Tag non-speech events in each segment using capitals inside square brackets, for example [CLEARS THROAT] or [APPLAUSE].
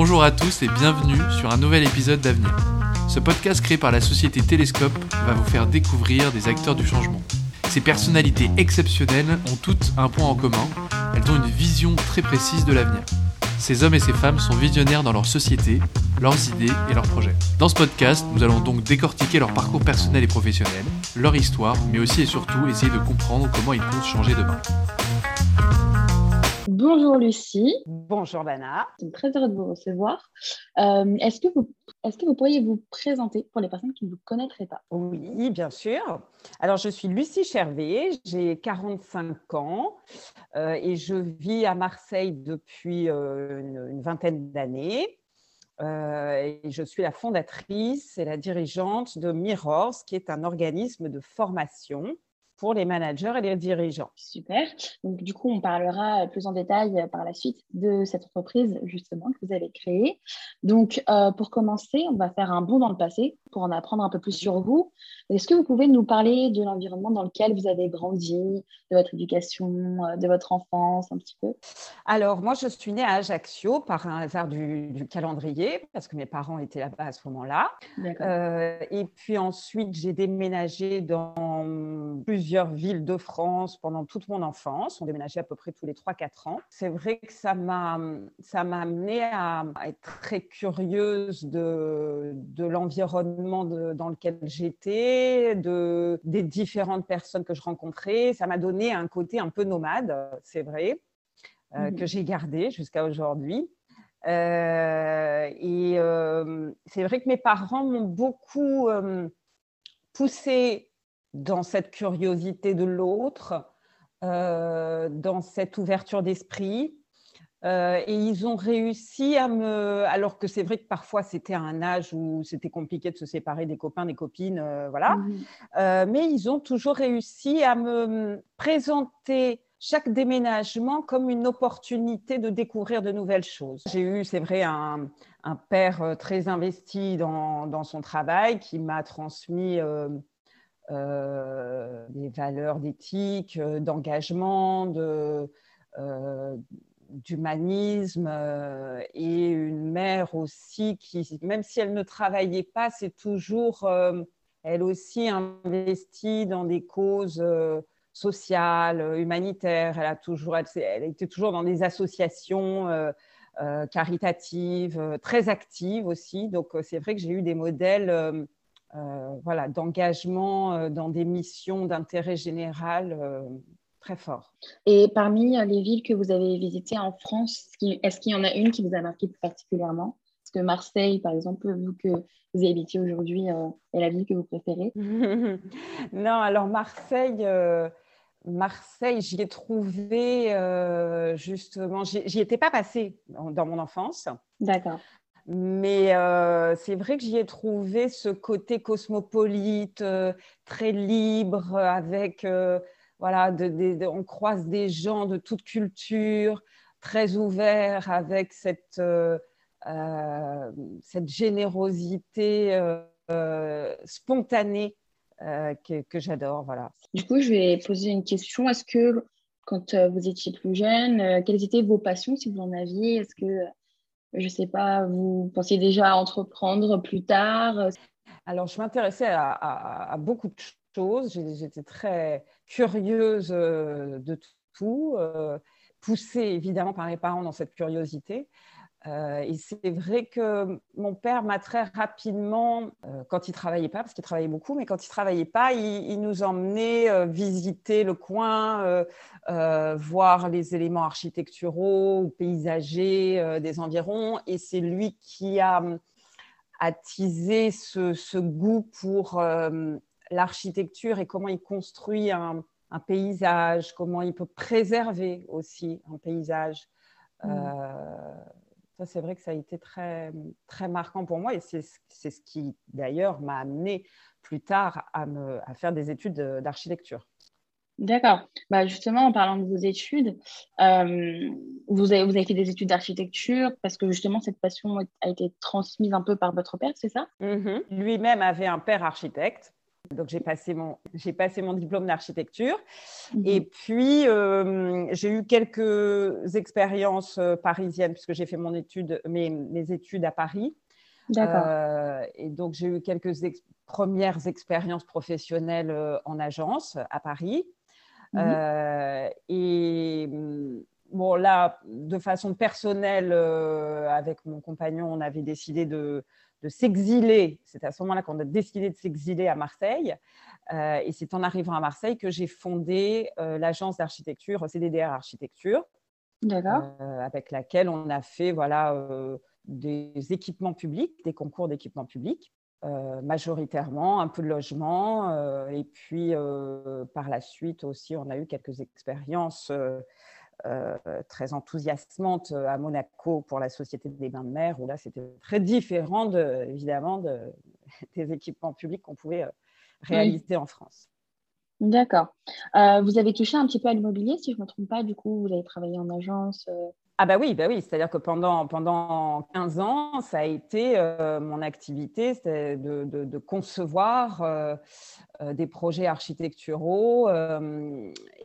Bonjour à tous et bienvenue sur un nouvel épisode d'Avenir. Ce podcast créé par la société Télescope va vous faire découvrir des acteurs du changement. Ces personnalités exceptionnelles ont toutes un point en commun, elles ont une vision très précise de l'avenir. Ces hommes et ces femmes sont visionnaires dans leur société, leurs idées et leurs projets. Dans ce podcast, nous allons donc décortiquer leur parcours personnel et professionnel, leur histoire, mais aussi et surtout essayer de comprendre comment ils comptent changer demain. Bonjour Lucie. Bonjour Bana. C'est très heureux de vous recevoir. Euh, est-ce, que vous, est-ce que vous pourriez vous présenter pour les personnes qui ne vous connaîtraient pas? Oui, bien sûr. Alors, je suis Lucie Chervé, j'ai 45 ans euh, et je vis à Marseille depuis euh, une, vingtaine d'années. et je suis la fondatrice et la dirigeante de Mirrors, qui est un organisme de formation pour les managers et les dirigeants. Super. Donc, du coup, on parlera plus en détail par la suite de cette entreprise, justement, que vous avez créée. Donc, euh, pour commencer, on va faire un bond dans le passé pour en apprendre un peu plus sur vous. Est-ce que vous pouvez nous parler de l'environnement dans lequel vous avez grandi, de votre éducation, euh, de votre enfance, un petit peu? Alors, moi, je suis née à Ajaccio par un hasard du, calendrier, parce que mes parents étaient là-bas à ce moment-là. Euh, et puis ensuite, j'ai déménagé dans plusieurs plusieurs villes de France pendant toute mon enfance. On déménageait à peu près tous les 3-4 ans. C'est vrai que ça m'a, ça m'a amené à, être très curieuse de, de l'environnement dans lequel j'étais, de, des différentes personnes que je rencontrais. Ça m'a donné un côté un peu nomade, c'est vrai, euh, mmh. que j'ai gardé jusqu'à aujourd'hui. Euh, et euh, c'est vrai que mes parents m'ont beaucoup poussé dans cette curiosité de l'autre, euh, dans cette ouverture d'esprit. Euh, et ils ont réussi à me. Alors que c'est vrai que parfois c'était un âge où c'était compliqué de se séparer des copains, des copines, euh, voilà. Mmh. mais ils ont toujours réussi à me présenter chaque déménagement comme une opportunité de découvrir de nouvelles choses. J'ai eu, c'est vrai, un, un, père très investi dans, dans, son travail qui m'a transmis euh, des valeurs d'éthique, euh, d'engagement, de, euh, d'humanisme et une mère aussi qui, même si elle ne travaillait pas, c'est toujours elle aussi investie dans des causes sociales, humanitaires. Elle a toujours, elle, était toujours dans des associations caritatives, très actives aussi. Donc c'est vrai que j'ai eu des modèles voilà, d'engagement euh, dans des missions d'intérêt général euh, très fort. Et parmi les villes que vous avez visitées en France, est-ce qu'il y en a une qui vous a marqué plus particulièrement? Est-ce que Marseille, par exemple, vous que vous habitez aujourd'hui, est la ville que vous préférez [LAUGHS] Non, alors Marseille, Marseille, j'y ai trouvé justement, j'y étais pas passée dans mon enfance. D'accord. Mais euh, c'est vrai que j'y ai trouvé ce côté cosmopolite, euh, très libre, avec, euh, voilà, on croise des gens de toute culture, très ouverts, avec cette, cette générosité spontanée que, que j'adore. Voilà. Du coup, je vais poser une question. Est-ce que quand vous étiez plus jeune, quelles étaient vos passions, si vous en aviez? Est-ce que je sais pas, vous pensiez déjà à entreprendre plus tard? Alors, je m'intéressais à, beaucoup de choses. J'étais très curieuse euh, de tout, euh, poussée évidemment par mes parents dans cette curiosité. Euh, et c'est vrai que mon père m'a très rapidement, euh, quand il travaillait pas, parce qu'il travaillait beaucoup, mais quand il travaillait pas, il, nous emmenait euh, visiter le coin, voir les éléments architecturaux ou paysagers des environs. Et c'est lui qui a attisé ce, ce goût pour l'architecture et comment il construit un, un, paysage, comment il peut préserver aussi un paysage. Mmh. Ça, c'est vrai que ça a été très, très marquant pour moi et c'est ce qui, d'ailleurs, m'a amené plus tard à, me, à faire des études d'architecture. D'accord. Bah justement, en parlant de vos études, euh, vous, avez, vous avez fait des études d'architecture parce que justement, cette passion a été transmise un peu par votre père, c'est ça? Mm-hmm. Lui-même avait un père architecte. Donc, j'ai passé, mon, passé mon diplôme d'architecture. Mhm. Et puis, euh, j'ai eu quelques expériences euh, parisiennes, puisque j'ai fait mon étude, mes, mes, études à Paris. D'accord. Euh, et donc, j'ai eu quelques premières expériences professionnelles en agence à Paris. Mhm. et bon, là, de façon personnelle, avec mon compagnon, on avait décidé de, de s'exiler. C'est à ce moment-là qu'on a décidé de s'exiler à Marseille. Euh, et c'est en arrivant à Marseille que j'ai fondé euh, l'agence d'architecture CDDR Architecture, euh, avec laquelle on a fait voilà, des équipements publics, des concours d'équipements publics. majoritairement, un peu de logement, et puis par la suite aussi, on a eu quelques expériences très enthousiasmante euh, à Monaco pour la Société des bains de mer, où là, c'était très différent, de, évidemment, de, [LAUGHS] des équipements publics qu'on pouvait euh, réaliser en France. D'accord. vous avez touché un petit peu à l'immobilier, si je ne me trompe pas, du coup, vous avez travaillé en agence Ah bah oui, bah oui. c'est-à-dire que pendant, pendant 15 ans, ça a été mon activité, c'était de, de, concevoir des projets architecturaux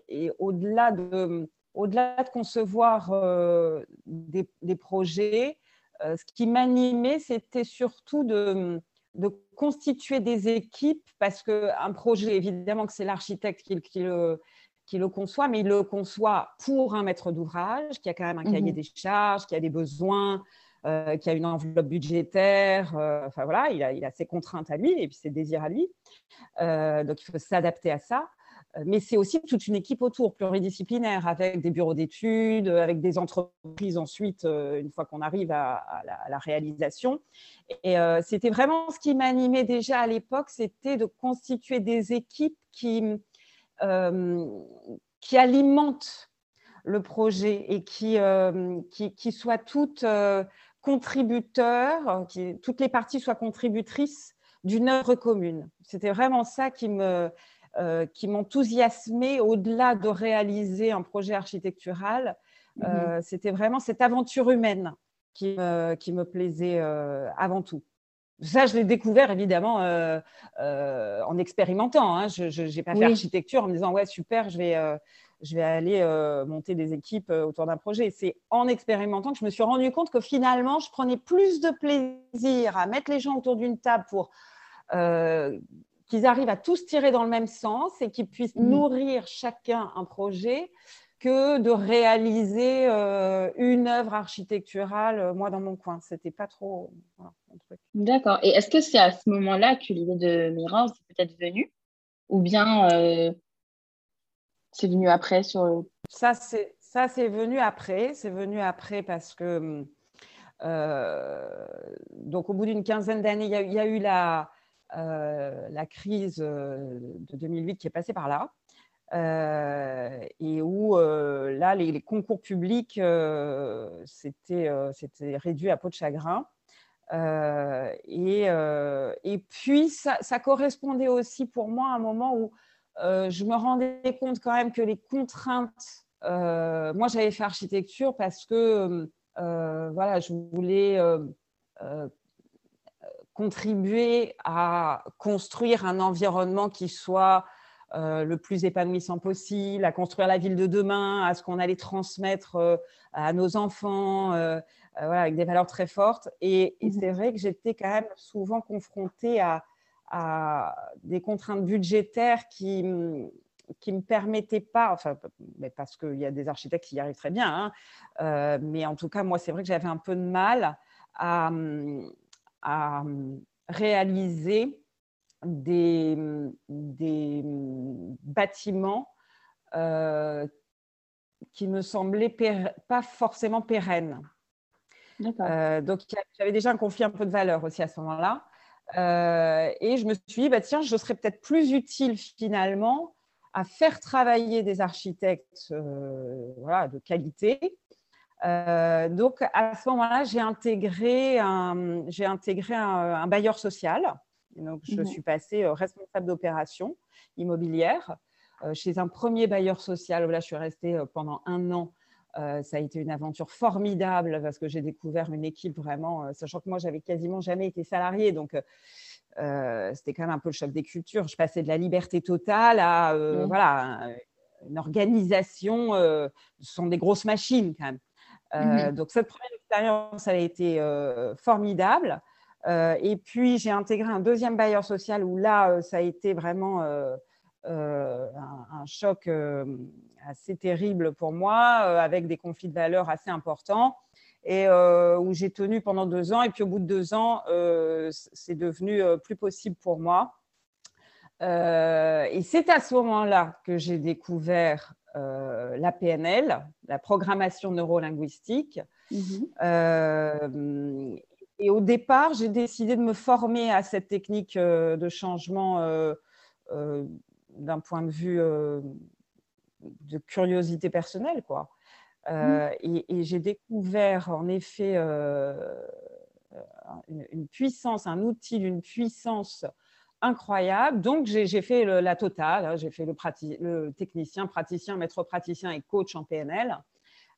et au-delà de au-delà de concevoir euh, des, projets, euh, ce qui m'animait, c'était surtout de, constituer des équipes, parce qu'un projet, évidemment que c'est l'architecte qui, le, conçoit, mais il le conçoit pour un maître d'ouvrage qui a quand même un cahier mhm. des charges, qui a des besoins, euh, qui a une enveloppe budgétaire, enfin voilà, il a, il a, ses contraintes à lui et puis ses désirs à lui. donc il faut s'adapter à ça. Euh, mais c'est aussi toute une équipe autour, pluridisciplinaire, avec des bureaux d'études, avec des entreprises ensuite, euh, une fois qu'on arrive à, la, réalisation. Et euh, c'était vraiment ce qui m'animait déjà à l'époque, c'était de constituer des équipes qui, alimentent le projet et qui, soient toutes contributeurs, qui, toutes les parties soient contributrices d'une œuvre commune. C'était vraiment ça qui me, euh, qui m'enthousiasmait au-delà de réaliser un projet architectural. Euh, mhm. C'était vraiment cette aventure humaine qui me, qui me plaisait euh, avant tout. Ça, je l'ai découvert évidemment en expérimentant. Hein. Je n'ai pas fait architecture en me disant ouais super, je vais, je vais aller monter des équipes autour d'un projet. C'est en expérimentant que je me suis rendu compte que finalement, je prenais plus de plaisir à mettre les gens autour d'une table pour qu'ils arrivent à tous tirer dans le même sens et qu'ils puissent mm. nourrir chacun un projet que de réaliser euh, une œuvre architecturale, euh, moi, dans mon coin. C'était pas trop D'accord. Et est-ce que c'est à ce moment-là que l'idée de Mirage est peut-être venue? Ou bien euh, c'est venu après sur Ça, c'est ça, c'est venu après. C'est venu après parce que donc au bout d'une quinzaine d'années, il y, a eu la la crise euh, de 2008 qui est passée par là. Euh, et où là, les, concours publics, c'était réduit à peau de chagrin. Et, et, puis, ça, correspondait aussi pour moi à un moment où je me rendais compte quand même que les contraintes, moi j'avais fait architecture parce que voilà, je voulais contribuer à construire un environnement qui soit euh, le plus épanouissant possible, à construire la ville de demain, à ce qu'on allait transmettre euh, à nos enfants, euh, voilà, avec des valeurs très fortes. Et, mmh c'est vrai que j'étais quand même souvent confrontée à, des contraintes budgétaires qui qui ne me permettaient pas, enfin, mais parce qu'il y a des architectes qui y arrivent très bien, hein, mais en tout cas, moi, c'est vrai que j'avais un peu de mal à, à hum, réaliser des, des bâtiments euh, qui me semblaient pas forcément pérennes. Euh, donc, j'avais déjà un conflit un peu de valeur aussi à ce moment-là. Euh, et je me suis dit, bah, tiens, je serais peut-être plus utile finalement à faire travailler des architectes voilà, de qualité euh, donc, à ce moment-là, j'ai intégré, un, j'ai intégré un, bailleur social. donc, je mhm. suis passée euh, responsable d'opération immobilière euh, chez un premier bailleur social. Là, je suis restée pendant un an. ça a été une aventure formidable parce que j'ai découvert une équipe vraiment, sachant que moi, j'avais quasiment jamais été salariée. Donc, c'était quand même un peu le choc des cultures. Je passais de la liberté totale à voilà, une organisation. ce sont des grosses machines quand même. Mmh donc, cette première expérience, a été formidable. et puis, j'ai intégré un deuxième bailleur social où là, ça a été vraiment un, choc assez terrible pour moi, avec des conflits de valeurs assez importants et où j'ai tenu pendant deux ans. Et puis au bout de deux ans, c'est devenu plus possible pour moi. et c'est à ce moment-là que j'ai découvert euh, la PNL, la programmation neurolinguistique. Euh, et au départ, j'ai décidé de me former à cette technique euh, de changement d'un point de vue de curiosité personnelle. Quoi. Mhm. Et, j'ai découvert en effet une, puissance, un outil d'une puissance incroyable. Donc, j'ai fait la totale. Hein. J'ai fait le, technicien, praticien, maître praticien et coach en PNL.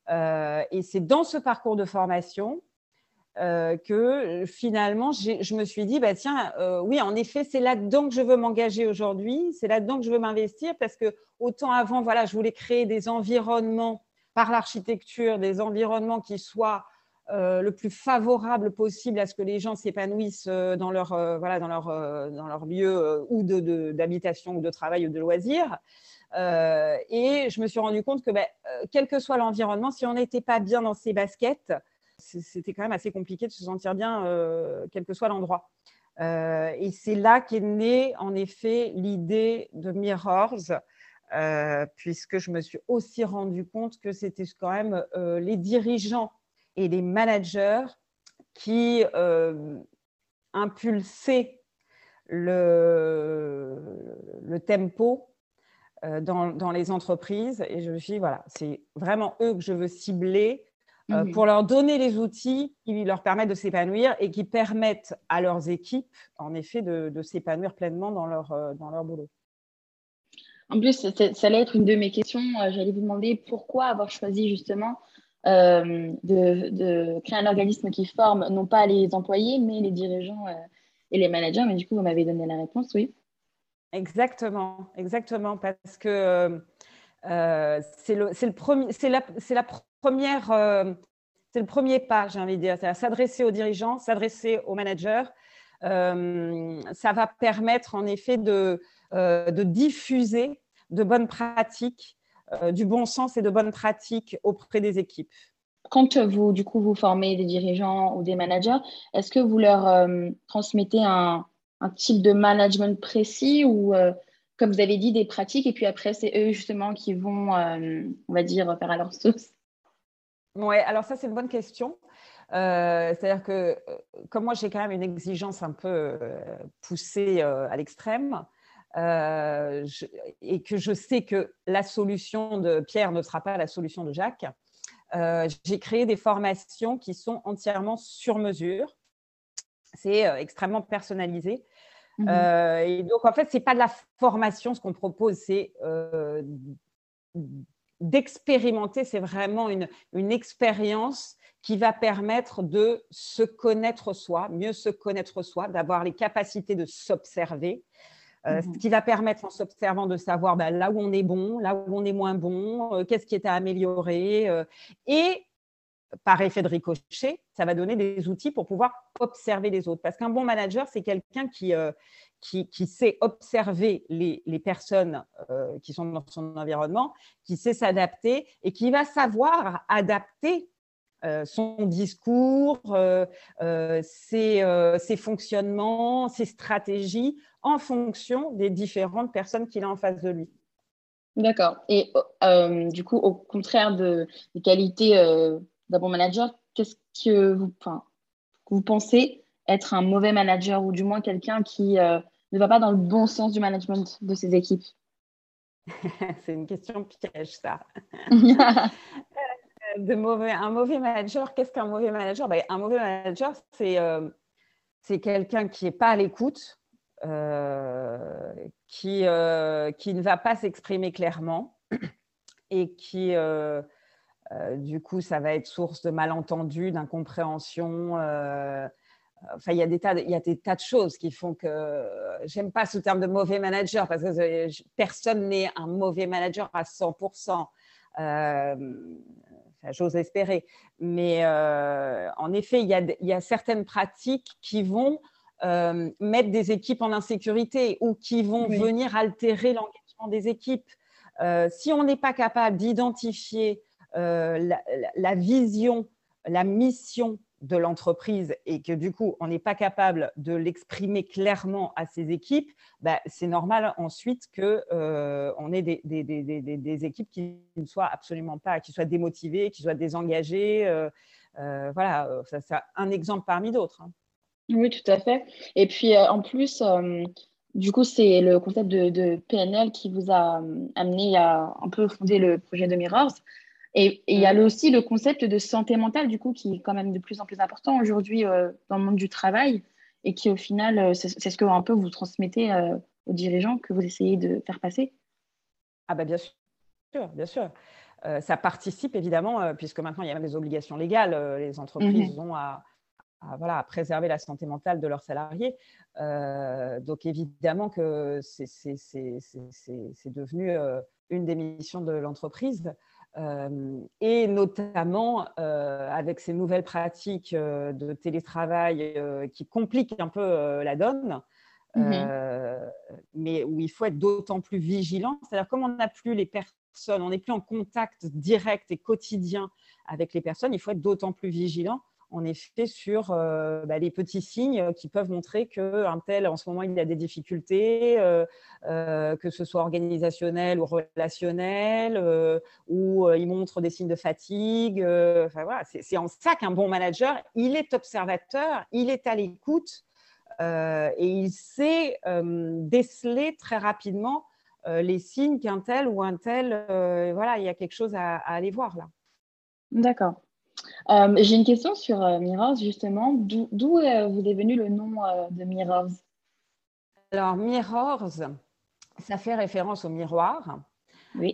Euh, et c'est dans ce parcours de formation euh, que finalement, je me suis dit, bah, tiens, euh, oui, en effet, c'est là-dedans que je veux m'engager aujourd'hui, c'est là-dedans que je veux m'investir, parce que autant avant, voilà, je voulais créer des environnements par l'architecture, des environnements qui soient euh, le plus favorable possible à ce que les gens s'épanouissent euh, dans leur, euh, voilà, dans leur, dans leur lieu ou d'habitation de, ou de travail ou de loisirs. et je me suis rendu compte que ben, quel que soit l'environnement, si on n'était pas bien dans ses baskets, c'était quand même assez compliqué de se sentir bien, quel que soit l'endroit. et c'est là qu'est née en effet l'idée de Mirrors, puisque je me suis aussi rendu compte que c'était quand même les dirigeants et les managers qui euh, impulsaient le, le tempo euh, dans, dans, les entreprises. Et je me suis dit, voilà, c'est vraiment eux que je veux cibler euh, mhm. pour leur donner les outils qui leur permettent de s'épanouir et qui permettent à leurs équipes, en effet, de, de s'épanouir pleinement dans leur, dans leur boulot. En plus, ça, ça allait être une de mes questions. J'allais vous demander pourquoi avoir choisi justement euh, de, créer un organisme qui forme non pas les employés, mais les dirigeants euh, et les managers. Mais du coup, vous m'avez donné la réponse, oui. Exactement, exactement, parce que euh, c'est le, le, premier, la, la, première, c'est le premier pas, j'ai envie de dire, c'est s'adresser aux dirigeants, s'adresser aux managers. ça va permettre en effet de, de diffuser de bonnes pratiques du bon sens et de bonnes pratiques auprès des équipes. Quand vous, du coup, vous formez des dirigeants ou des managers, est-ce que vous leur euh, transmettez un, type de management précis ou, euh, comme vous avez dit, des pratiques et puis après, c'est eux justement qui vont, on va dire, faire à leur sauce? Oui, alors ça, c'est une bonne question. C'est-à-dire que, comme moi, j'ai quand même une exigence un peu poussée à l'extrême, euh, et que je sais que la solution de Pierre ne sera pas la solution de Jacques, euh, j'ai créé des formations qui sont entièrement sur mesure. C'est euh, extrêmement personnalisé. Mmh et donc, en fait, ce n'est pas de la formation, ce qu'on propose, c'est d'expérimenter. C'est vraiment une, une expérience qui va permettre de se connaître soi, mieux se connaître soi, d'avoir les capacités de s'observer, euh, ce mmh qui va permettre en s'observant de savoir bah, là où on est bon, là où on est moins bon, euh, qu'est-ce qui est à améliorer. Euh, et par effet de ricochet, ça va donner des outils pour pouvoir observer les autres. Parce qu'un bon manager, c'est quelqu'un qui, qui, sait observer les, les personnes qui sont dans son environnement, qui sait s'adapter et qui va savoir adapter son discours, ses, ses, fonctionnements, ses stratégies en fonction des différentes personnes qu'il a en face de lui. D'accord. Et euh, du coup, au contraire de, des qualités euh, d'un bon manager, qu'est-ce que vous, vous pensez être un mauvais manager ou du moins quelqu'un qui euh, ne va pas dans le bon sens du management de ses équipes? [LAUGHS] C'est une question piège, ça. [LAUGHS] un mauvais manager, qu'est-ce qu'un mauvais manager? Ben, Un mauvais manager, c'est c'est quelqu'un qui n'est pas à l'écoute, euh, qui, euh, qui ne va pas s'exprimer clairement [CLEARS THROAT] et qui, euh, du coup, ça va être source de malentendus, d'incompréhension. enfin, il y, a des tas de, il y a des tas de choses qui font que j'aime pas ce terme de mauvais manager parce que personne n'est un mauvais manager à 100%. J'ose espérer. Mais en effet, il y, a, il y, a, certaines pratiques qui vont mettre des équipes en insécurité ou qui vont venir altérer l'engagement des équipes. si on n'est pas capable d'identifier la, la, vision, la mission de l'entreprise et que du coup, on n'est pas capable de l'exprimer clairement à ses équipes, bah, c'est normal ensuite qu'on euh, ait des, des, des, des, équipes qui ne soient absolument pas, qui soient démotivées, qui soient désengagées. Euh, euh, voilà, ça, c'est un exemple parmi d'autres. Hein. Oui, tout à fait. Et puis, en plus, du coup, c'est le concept de, PNL qui vous a amené à un peu fonder le projet de Mirrors. Et il y a mm. aussi le concept de santé mentale, du coup, qui est quand même de plus en plus important aujourd'hui euh, dans le monde du travail et qui, au final, euh, c'est ce que un peu vous transmettez euh, aux dirigeants, que vous essayez de faire passer. Ah, bah bien sûr, bien sûr. ça participe évidemment, puisque maintenant il y a même des obligations légales. les entreprises mm-hmm. ont à, voilà, à préserver la santé mentale de leurs salariés. donc évidemment que c'est devenu une des missions de l'entreprise. Euh, et notamment euh, avec ces nouvelles pratiques euh, de télétravail qui compliquent un peu la donne, mhm. mais où il faut être d'autant plus vigilant. C'est-à-dire, comme on n'a plus les personnes, on n'est plus en contact direct et quotidien avec les personnes, il faut être d'autant plus vigilant en effet sur euh, bah, les petits signes qui peuvent montrer qu'un tel, en ce moment, il a des difficultés, euh, euh, que ce soit organisationnel ou relationnel, ou il montre des signes de fatigue. voilà, c'est en ça qu'un bon manager, il est observateur, il est à l'écoute et il sait déceler très rapidement les signes qu'un tel ou un tel, voilà, il y a quelque chose à aller voir là. D'accord. Euh, j'ai une question sur euh, Mirrors, justement. D'où euh, vous est venu le nom de Mirrors Alors, Mirrors, ça fait référence au miroir. Oui.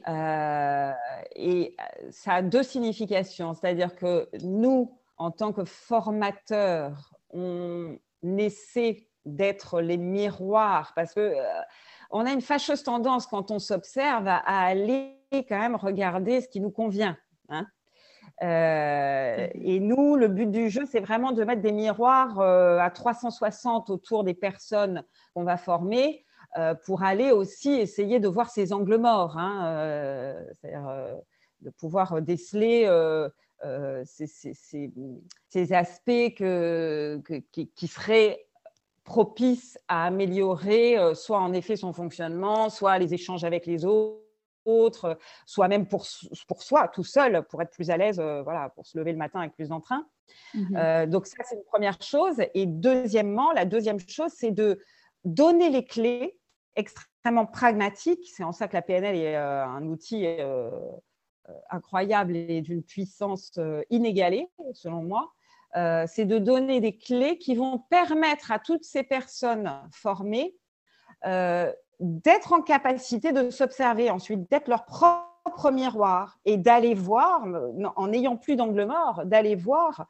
et ça a deux significations. C'est-à-dire que nous, en tant que formateurs, on essaie d'être les miroirs parce que on a une fâcheuse tendance quand on s'observe à, aller quand même regarder ce qui nous convient. Hein euh, et nous, le but du jeu, c'est vraiment de mettre des miroirs euh, à 360 autour des personnes qu'on va former euh, pour aller aussi essayer de voir ces angles morts, hein, c'est-à-dire de pouvoir déceler ces, aspects qui, seraient propices à améliorer soit en effet son fonctionnement, soit les échanges avec les autres autres, soit même pour, pour soi, tout seul, pour être plus à l'aise, euh, voilà, pour se lever le matin avec plus d'entrain. Mmh euh, donc ça, c'est une première chose. Et deuxièmement, la deuxième chose, c'est de donner les clés extrêmement pragmatiques. C'est en ça que la PNL est euh, un outil incroyable et d'une puissance inégalée, selon moi. c'est de donner des clés qui vont permettre à toutes ces personnes formées d'être en capacité de s'observer ensuite, d'être leur propre miroir et d'aller voir, en n'ayant plus d'angle mort, d'aller voir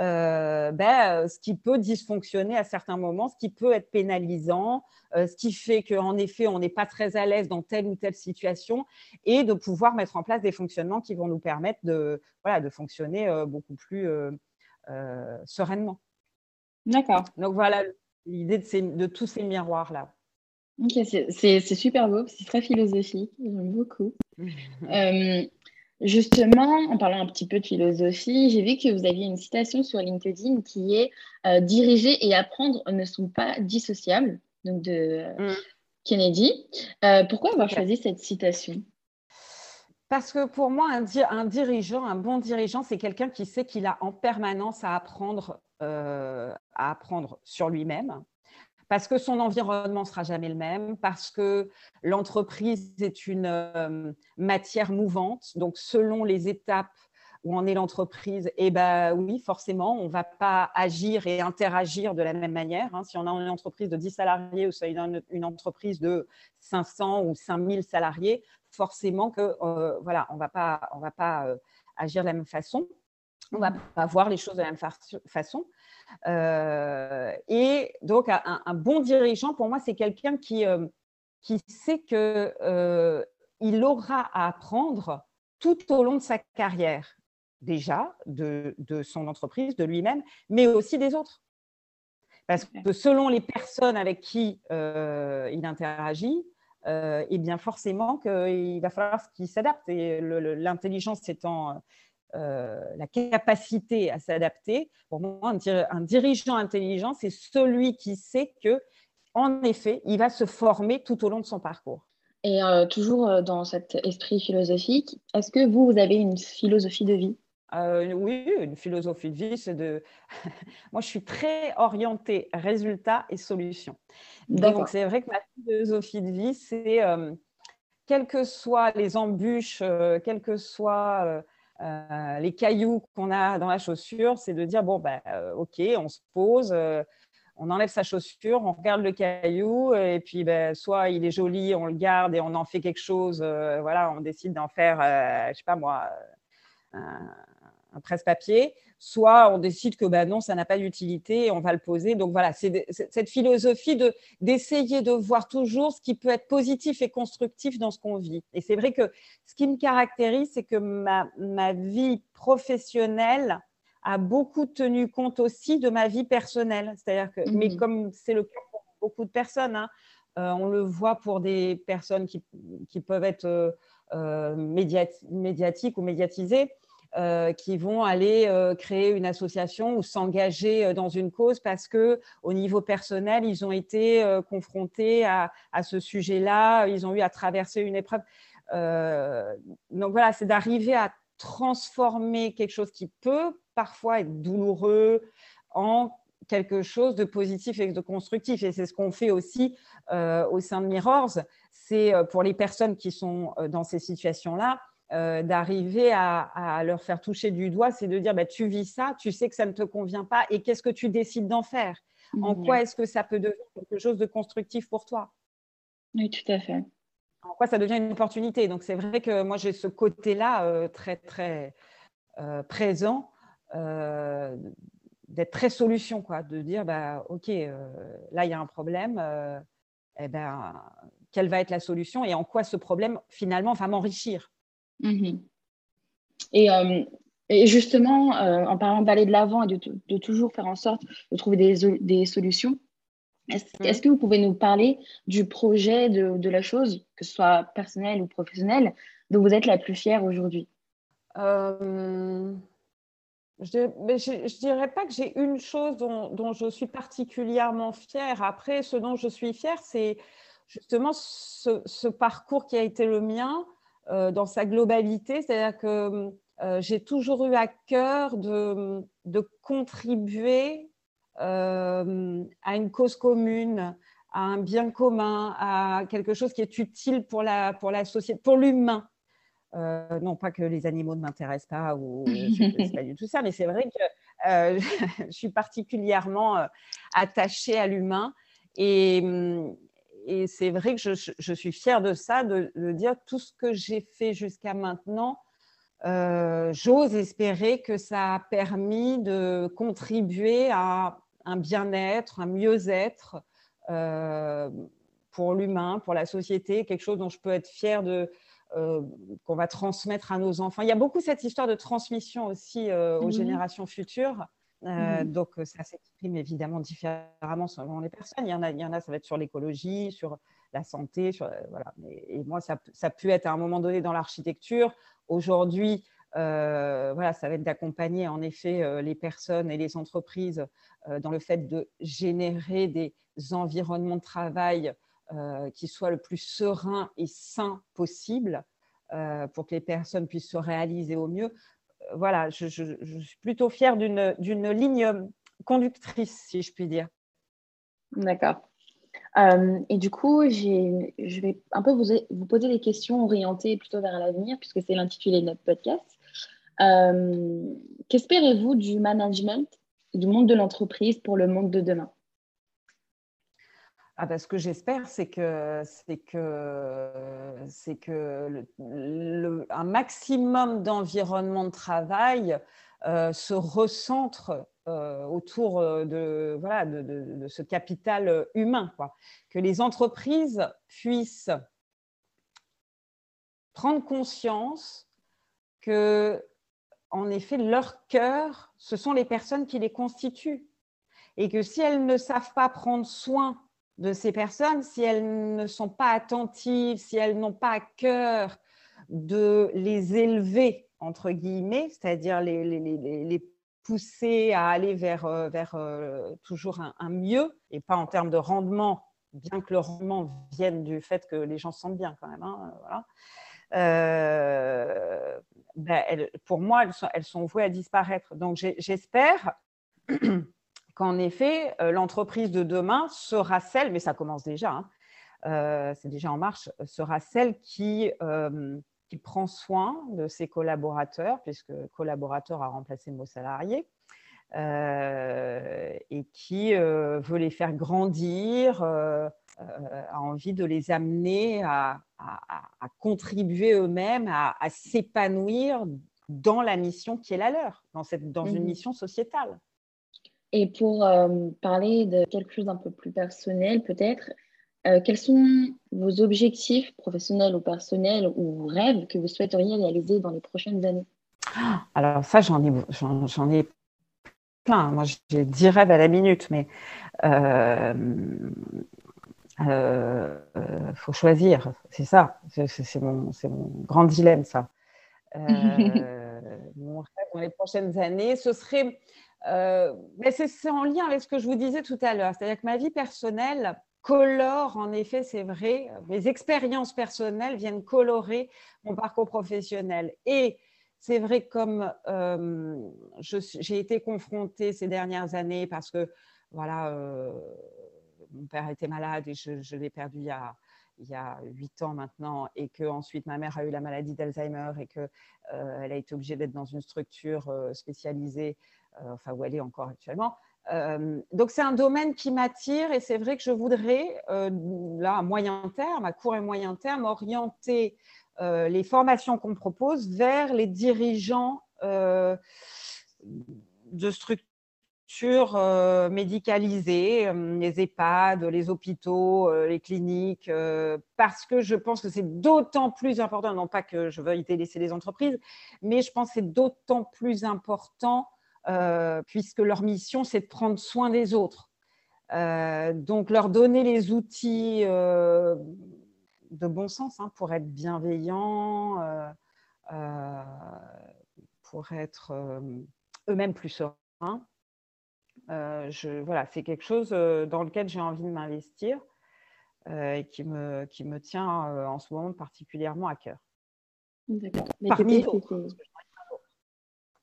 euh, ben, ce qui peut dysfonctionner à certains moments, ce qui peut être pénalisant, euh, ce qui fait qu'en effet, on n'est pas très à l'aise dans telle ou telle situation et de pouvoir mettre en place des fonctionnements qui vont nous permettre de, voilà, de fonctionner euh, beaucoup plus sereinement. D'accord. Donc voilà l'idée de, de tous ces miroirs-là. Ok, c'est super beau, c'est très philosophique, j'aime beaucoup. [LAUGHS] Euh, justement, en parlant un petit peu de philosophie, j'ai vu que vous aviez une citation sur LinkedIn qui est euh, Diriger et apprendre ne sont pas dissociables, donc de mm. Kennedy. Euh, pourquoi avoir choisi cette citation? Parce que pour moi, un, un dirigeant, un bon dirigeant, c'est quelqu'un qui sait qu'il a en permanence à apprendre, à apprendre sur lui-même, parce que son environnement sera jamais le même, parce que l'entreprise est une euh, matière mouvante. Donc, selon les étapes où en est l'entreprise, eh ben oui, forcément, on ne va pas agir et interagir de la même manière. Hein. Si on a une entreprise de 10 salariés ou une, une entreprise de 500 ou 5000 salariés, forcément que euh, voilà, on va pas, on va pas euh, agir de la même façon. On ne va pas voir les choses de la même façon. Et donc, un, bon dirigeant, pour moi, c'est quelqu'un qui, qui sait qu'il aura à apprendre tout au long de sa carrière, déjà de, son entreprise, de lui-même, mais aussi des autres. Parce que selon les personnes avec qui euh, il interagit, euh, eh bien forcément qu'il va falloir qu'il s'adapte. Et l'intelligence étant euh, la capacité à s'adapter, pour moi, un, dirigeant intelligent, c'est celui qui sait que, en effet, il va se former tout au long de son parcours. Et toujours dans cet esprit philosophique, est-ce que vous, vous avez une philosophie de vie? Euh, oui, une philosophie de vie, c'est de. [LAUGHS] Moi, je suis très orientée résultats et solutions. Donc, c'est vrai que ma philosophie de vie, c'est euh, quelles que soient les embûches, euh, quels que soient les cailloux qu'on a dans la chaussure, c'est de dire bon, ben, ok, on se pose. on enlève sa chaussure, on regarde le caillou et puis ben, soit il est joli, on le garde et on en fait quelque chose. voilà, on décide d'en faire, je sais pas moi, presse-papier, soit on décide que ben non, ça n'a pas d'utilité et on va le poser. Donc voilà, c'est cette philosophie de d'essayer de voir toujours ce qui peut être positif et constructif dans ce qu'on vit. Et c'est vrai que ce qui me caractérise, c'est que ma, ma vie professionnelle a beaucoup tenu compte aussi de ma vie personnelle. C'est-à-dire que, mais mmh. comme c'est le cas pour beaucoup de personnes, hein, euh, on le voit pour des personnes qui, qui peuvent être euh, euh médiatiques ou médiatisées. Euh, qui vont aller euh, créer une association ou s'engager euh, dans une cause parce que au niveau personnel, ils ont été confrontés à, ce sujet-là, ils ont eu à traverser une épreuve. donc voilà, c'est d'arriver à transformer quelque chose qui peut parfois être douloureux en quelque chose de positif et de constructif. Et c'est ce qu'on fait aussi au sein de Mirrors. C'est pour les personnes qui sont dans ces situations-là, euh, d'arriver à, leur faire toucher du doigt, c'est de dire bah, tu vis ça, tu sais que ça ne te convient pas et qu'est-ce que tu décides d'en faire? En quoi est-ce que ça peut devenir quelque chose de constructif pour toi? Oui, tout à fait. En quoi ça devient une opportunité? Donc c'est vrai que moi j'ai ce côté-là euh, très très euh, présent d'être très solution, quoi, de dire bah, ok là il y a un problème, eh ben, quelle va être la solution et en quoi ce problème finalement va m'enrichir? Mhm. Euh, et, justement, euh, en parlant d'aller de l'avant et de, toujours faire en sorte de trouver des, solutions, est-ce que vous pouvez nous parler du projet de, la chose, que ce soit personnel ou professionnel, dont vous êtes la plus fière aujourd'hui? Euh, Je ne dirais pas que j'ai une chose dont, je suis particulièrement fière. Après, ce dont je suis fière, c'est justement ce, parcours qui a été le mien, dans sa globalité. C'est-à-dire que euh, j'ai toujours eu à cœur de, contribuer euh, à une cause commune, à un bien commun, à quelque chose qui est utile pour la, pour la société, pour l'humain. non pas que les animaux ne m'intéressent pas ou c'est pas [LAUGHS] du tout ça, mais c'est vrai que [LAUGHS] je suis particulièrement attachée à l'humain et, et c'est vrai que je, suis fière de ça, de, dire tout ce que j'ai fait jusqu'à maintenant. Euh, j'ose espérer que ça a permis de contribuer à un bien-être, un mieux-être euh, pour l'humain, pour la société, quelque chose dont je peux être fière de, euh, qu'on va transmettre à nos enfants. Il y a beaucoup cette histoire de transmission aussi aux mmh générations futures. Euh, mmh. Donc, euh, ça s'exprime évidemment différemment selon les personnes. Il y en a, ça va être sur l'écologie, sur la santé, euh. Et, moi, ça, ça a pu être à un moment donné dans l'architecture. Aujourd'hui, voilà, ça va être d'accompagner en effet les personnes et les entreprises dans le fait de générer des environnements de travail qui soient le plus sereins et sains possible pour que les personnes puissent se réaliser au mieux voilà, je, suis plutôt fière d'une ligne conductrice, si je puis dire. D'accord. Euh, et du coup, je vais un peu vous, poser des questions orientées plutôt vers l'avenir, puisque c'est l'intitulé de notre podcast. Euh, qu'espérez-vous du management, du monde de l'entreprise pour le monde de demain? Ah ben, ce que j'espère, c'est que, c'est que, c'est que un maximum d'environnement de travail se recentre autour de, voilà, de, ce capital humain. Quoi. Que les entreprises puissent prendre conscience que, en effet, leur cœur, ce sont les personnes qui les constituent. Et que si elles ne savent pas prendre soin de ces personnes, si elles ne sont pas attentives, si elles n'ont pas à cœur de les élever, entre guillemets, c'est-à-dire les, pousser à aller vers, euh, vers euh, toujours un, mieux, et pas en termes de rendement, bien que le rendement vienne du fait que les gens se sentent bien quand même. Hein, voilà. Euh, ben, pour moi, elles sont, vouées à disparaître. Donc j'espère qu'en effet, euh, l'entreprise de demain sera celle, mais ça commence déjà, hein, euh, c'est déjà en marche, sera celle qui, qui prend soin de ses collaborateurs, puisque collaborateur a remplacé le mot salarié, et qui veut les faire grandir, a envie de les amener à, contribuer eux-mêmes, à, s'épanouir dans la mission qui est la leur, dans, cette, dans une mmh mission sociétale. Et pour euh, parler de quelque chose d'un peu plus personnel, peut-être, euh, quels sont vos objectifs professionnels ou personnels ou rêves que vous souhaiteriez réaliser dans les prochaines années? Alors ça, j'en ai, j'en, ai plein. Moi, j'ai 10 rêves à la minute, mais il euh, faut choisir, c'est ça, c'est mon, mon, grand dilemme, ça. [LAUGHS] Mon rêve dans les prochaines années, ce serait. Mais c'est en lien avec ce que je vous disais tout à l'heure, c'est-à-dire que ma vie personnelle colore, en effet, c'est vrai, mes expériences personnelles viennent colorer mon parcours professionnel. Et c'est vrai, comme j'ai été confrontée ces dernières années, parce que voilà, mon père était malade et je, l'ai perdu il y a huit ans maintenant, et que ensuite ma mère a eu la maladie d'Alzheimer et qu'elle euh, elle a été obligée d'être dans une structure euh, spécialisée, euh, enfin où elle est encore actuellement. donc c'est un domaine qui m'attire et c'est vrai que je voudrais, là à moyen terme, à court et moyen terme, orienter les formations qu'on propose vers les dirigeants de structures euh, médicalisées, euh, les EHPAD, les hôpitaux, euh, les cliniques, parce que je pense que c'est d'autant plus important, non pas que je veuille délaisser les entreprises, mais je pense que c'est d'autant plus important puisque leur mission, c'est de prendre soin des autres. donc, leur donner les outils de bon sens hein, pour être bienveillants, pour être eux-mêmes plus sereins. Euh, je, voilà, c'est quelque chose euh, dans lequel j'ai envie de m'investir euh, et qui me, qui me tient en ce moment particulièrement à cœur. D'accord.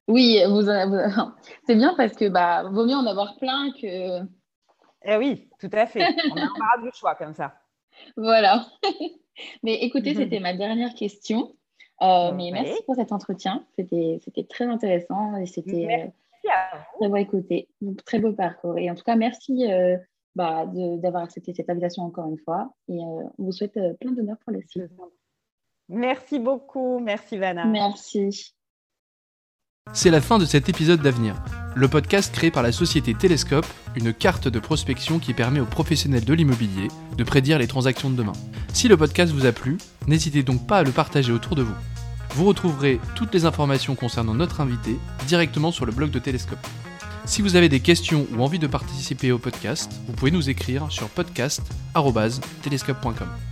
Oui, vous, [LAUGHS] c'est bien parce que bah, vaut mieux en avoir plein que. Eh oui, tout à fait. On a un du choix comme ça. [LAUGHS] Voilà. [LAUGHS] mais écoutez, c'était ma dernière question. mais merci pour cet entretien. C'était, c'était très intéressant et c'était. Très beau écouter, très beau parcours. Et en tout cas, merci euh, bah, d'avoir accepté cette invitation encore une fois. Et euh, on vous souhaite euh, plein d'honneur pour la suite. Merci beaucoup. Merci, Vanna. Merci. C'est la fin de cet épisode d'Avenir, le podcast créé par la société Télescope, une carte de prospection qui permet aux professionnels de l'immobilier de prédire les transactions de demain. Si le podcast vous a plu, n'hésitez donc pas à le partager autour de vous. Vous retrouverez toutes les informations concernant notre invité directement sur le blog de Télescope. Si vous avez des questions ou envie de participer au podcast, vous pouvez nous écrire sur podcast.telescope.com.